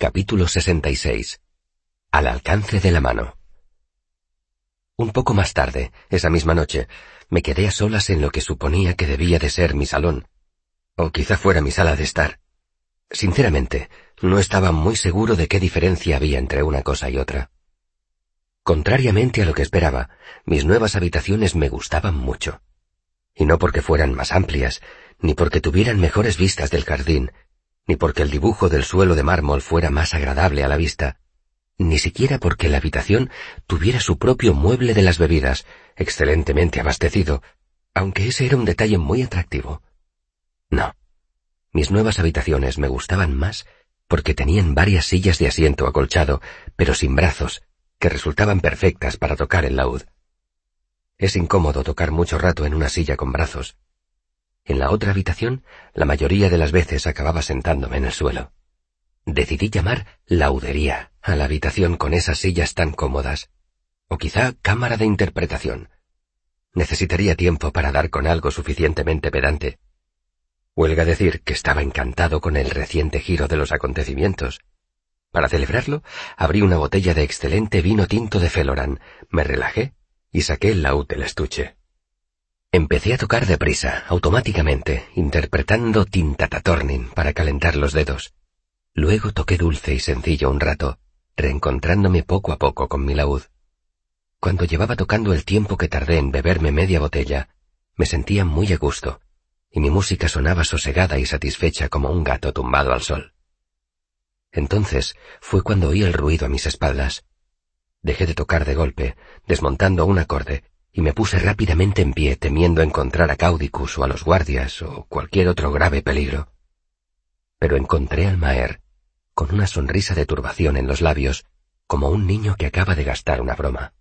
Capítulo 66. Al alcance de la mano. Un poco más tarde, esa misma noche, me quedé a solas en lo que suponía que debía de ser mi salón, o quizá fuera mi sala de estar. Sinceramente, no estaba muy seguro de qué diferencia había entre una cosa y otra. Contrariamente a lo que esperaba, mis nuevas habitaciones me gustaban mucho. Y no porque fueran más amplias, ni porque tuvieran mejores vistas del jardín, ni porque el dibujo del suelo de mármol fuera más agradable a la vista, ni siquiera porque la habitación tuviera su propio mueble de las bebidas, excelentemente abastecido, aunque ese era un detalle muy atractivo. No. Mis nuevas habitaciones me gustaban más porque tenían varias sillas de asiento acolchado, pero sin brazos, que resultaban perfectas para tocar el laúd. Es incómodo tocar mucho rato en una silla con brazos, en la otra habitación, la mayoría de las veces acababa sentándome en el suelo. Decidí llamar laudería a la habitación con esas sillas tan cómodas. O quizá cámara de interpretación. Necesitaría tiempo para dar con algo suficientemente pedante. Huelga decir que estaba encantado con el reciente giro de los acontecimientos. Para celebrarlo, abrí una botella de excelente vino tinto de Feloran, me relajé y saqué el laúd del estuche. Empecé a tocar deprisa, automáticamente, interpretando tintatatornin para calentar los dedos. Luego toqué dulce y sencillo un rato, reencontrándome poco a poco con mi laúd. Cuando llevaba tocando el tiempo que tardé en beberme media botella, me sentía muy a gusto, y mi música sonaba sosegada y satisfecha como un gato tumbado al sol. Entonces fue cuando oí el ruido a mis espaldas. Dejé de tocar de golpe, desmontando un acorde, y me puse rápidamente en pie temiendo encontrar a Caudicus o a los guardias o cualquier otro grave peligro. Pero encontré al Maer, con una sonrisa de turbación en los labios, como un niño que acaba de gastar una broma.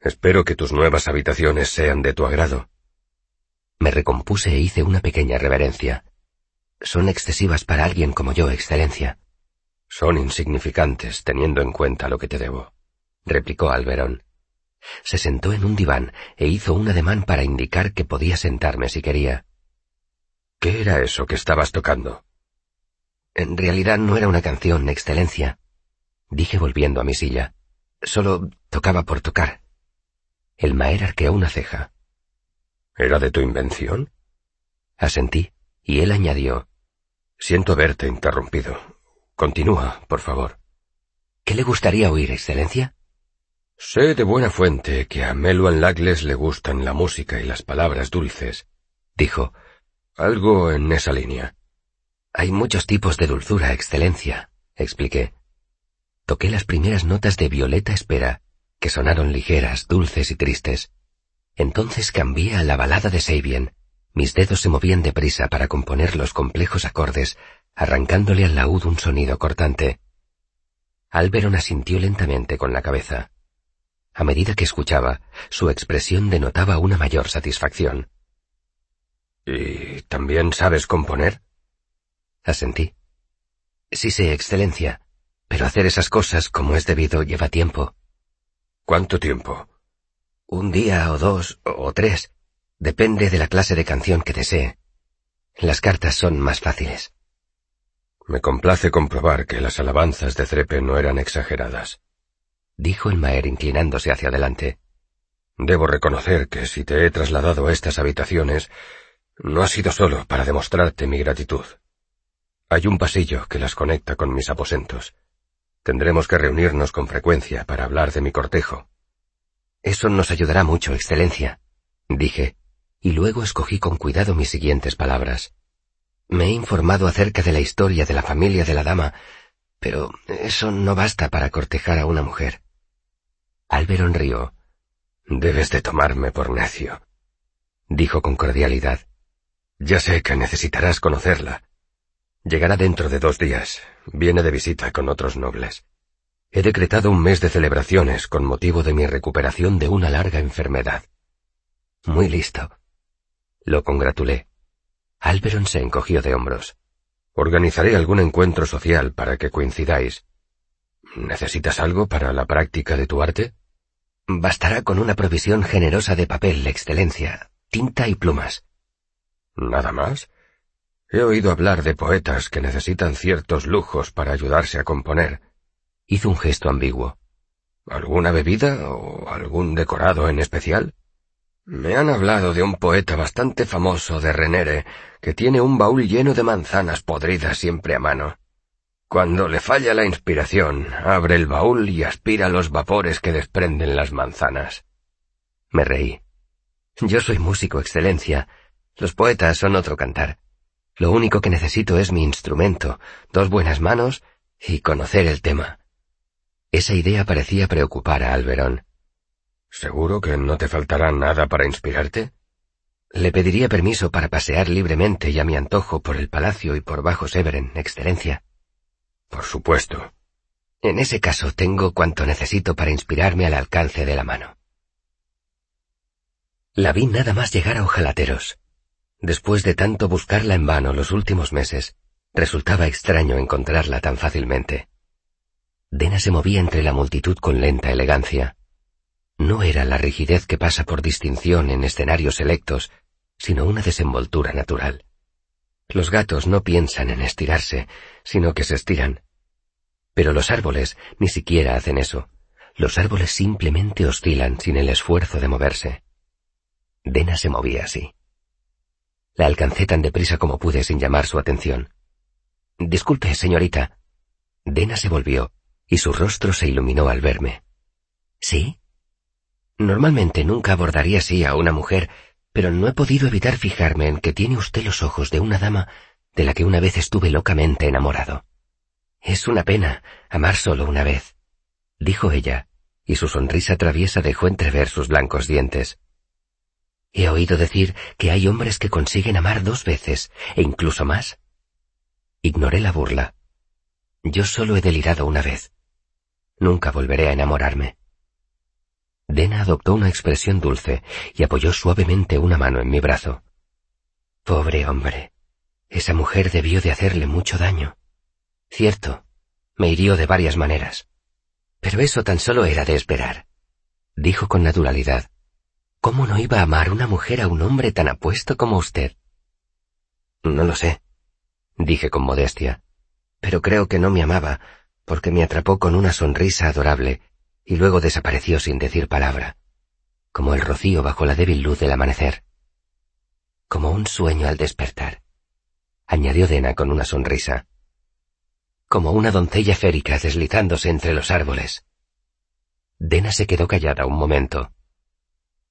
Espero que tus nuevas habitaciones sean de tu agrado. Me recompuse e hice una pequeña reverencia. Son excesivas para alguien como yo, Excelencia. Son insignificantes, teniendo en cuenta lo que te debo, replicó Alberón. Se sentó en un diván e hizo un ademán para indicar que podía sentarme si quería. ¿Qué era eso que estabas tocando? En realidad no era una canción, Excelencia, dije volviendo a mi silla. Solo tocaba por tocar. El Maer arqueó una ceja. ¿Era de tu invención? Asentí, y él añadió. Siento haberte interrumpido. Continúa, por favor. ¿Qué le gustaría oír, Excelencia? Sé de buena fuente que a Meluan Lagles le gustan la música y las palabras dulces, dijo. Algo en esa línea. Hay muchos tipos de dulzura, excelencia, expliqué. Toqué las primeras notas de Violeta Espera, que sonaron ligeras, dulces y tristes. Entonces cambié a la balada de Sabien. Mis dedos se movían deprisa para componer los complejos acordes, arrancándole al laúd un sonido cortante. Alberon asintió lentamente con la cabeza. A medida que escuchaba, su expresión denotaba una mayor satisfacción. ¿Y también sabes componer? Asentí. Sí sé, Excelencia, pero hacer esas cosas como es debido lleva tiempo. ¿Cuánto tiempo? Un día o dos o tres. Depende de la clase de canción que desee. Las cartas son más fáciles. Me complace comprobar que las alabanzas de Trepe no eran exageradas dijo el Maer inclinándose hacia adelante. Debo reconocer que si te he trasladado a estas habitaciones, no ha sido solo para demostrarte mi gratitud. Hay un pasillo que las conecta con mis aposentos. Tendremos que reunirnos con frecuencia para hablar de mi cortejo. Eso nos ayudará mucho, Excelencia, dije, y luego escogí con cuidado mis siguientes palabras. Me he informado acerca de la historia de la familia de la dama, pero eso no basta para cortejar a una mujer. Alberon rió. Debes de tomarme por necio, dijo con cordialidad. Ya sé que necesitarás conocerla. Llegará dentro de dos días. Viene de visita con otros nobles. He decretado un mes de celebraciones con motivo de mi recuperación de una larga enfermedad. Muy listo. Lo congratulé. Alberon se encogió de hombros. Organizaré algún encuentro social para que coincidáis. ¿Necesitas algo para la práctica de tu arte? Bastará con una provisión generosa de papel, excelencia, tinta y plumas. ¿Nada más? He oído hablar de poetas que necesitan ciertos lujos para ayudarse a componer. Hizo un gesto ambiguo. ¿Alguna bebida o algún decorado en especial? Me han hablado de un poeta bastante famoso de Renere que tiene un baúl lleno de manzanas podridas siempre a mano. Cuando le falla la inspiración, abre el baúl y aspira los vapores que desprenden las manzanas. Me reí. Yo soy músico, excelencia. Los poetas son otro cantar. Lo único que necesito es mi instrumento, dos buenas manos y conocer el tema. Esa idea parecía preocupar a Alberón. ¿Seguro que no te faltará nada para inspirarte? Le pediría permiso para pasear libremente y a mi antojo por el palacio y por Bajo Severen, Excelencia. Por supuesto. En ese caso tengo cuanto necesito para inspirarme al alcance de la mano. La vi nada más llegar a Ojalateros. Después de tanto buscarla en vano los últimos meses, resultaba extraño encontrarla tan fácilmente. Dena se movía entre la multitud con lenta elegancia. No era la rigidez que pasa por distinción en escenarios selectos, sino una desenvoltura natural. Los gatos no piensan en estirarse, sino que se estiran. Pero los árboles ni siquiera hacen eso. Los árboles simplemente oscilan sin el esfuerzo de moverse. Dena se movía así. La alcancé tan deprisa como pude sin llamar su atención. Disculpe, señorita. Dena se volvió, y su rostro se iluminó al verme. ¿Sí? Normalmente nunca abordaría así a una mujer, pero no he podido evitar fijarme en que tiene usted los ojos de una dama de la que una vez estuve locamente enamorado. Es una pena amar solo una vez, dijo ella, y su sonrisa traviesa dejó entrever sus blancos dientes. He oído decir que hay hombres que consiguen amar dos veces, e incluso más. Ignoré la burla. Yo solo he delirado una vez. Nunca volveré a enamorarme. Dena adoptó una expresión dulce y apoyó suavemente una mano en mi brazo. Pobre hombre. Esa mujer debió de hacerle mucho daño. Cierto, me hirió de varias maneras. Pero eso tan solo era de esperar. Dijo con naturalidad. ¿Cómo no iba a amar una mujer a un hombre tan apuesto como usted? No lo sé, dije con modestia, pero creo que no me amaba, porque me atrapó con una sonrisa adorable y luego desapareció sin decir palabra, como el rocío bajo la débil luz del amanecer. Como un sueño al despertar, añadió Dena con una sonrisa. Como una doncella férica deslizándose entre los árboles. Dena se quedó callada un momento.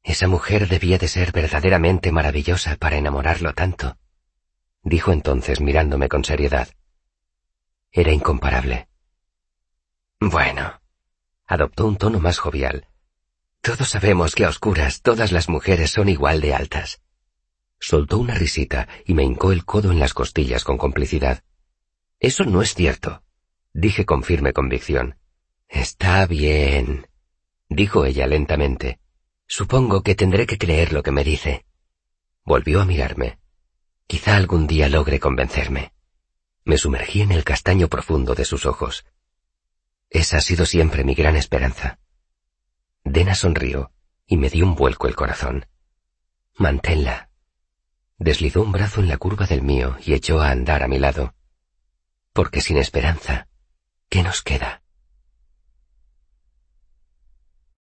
Esa mujer debía de ser verdaderamente maravillosa para enamorarlo tanto, dijo entonces mirándome con seriedad. Era incomparable. Bueno, adoptó un tono más jovial. Todos sabemos que a oscuras todas las mujeres son igual de altas. Soltó una risita y me hincó el codo en las costillas con complicidad. Eso no es cierto, dije con firme convicción. Está bien, dijo ella lentamente. Supongo que tendré que creer lo que me dice. Volvió a mirarme. Quizá algún día logre convencerme. Me sumergí en el castaño profundo de sus ojos. Esa ha sido siempre mi gran esperanza. Dena sonrió y me dio un vuelco el corazón. Manténla. Deslizó un brazo en la curva del mío y echó a andar a mi lado. Porque sin esperanza, ¿qué nos queda?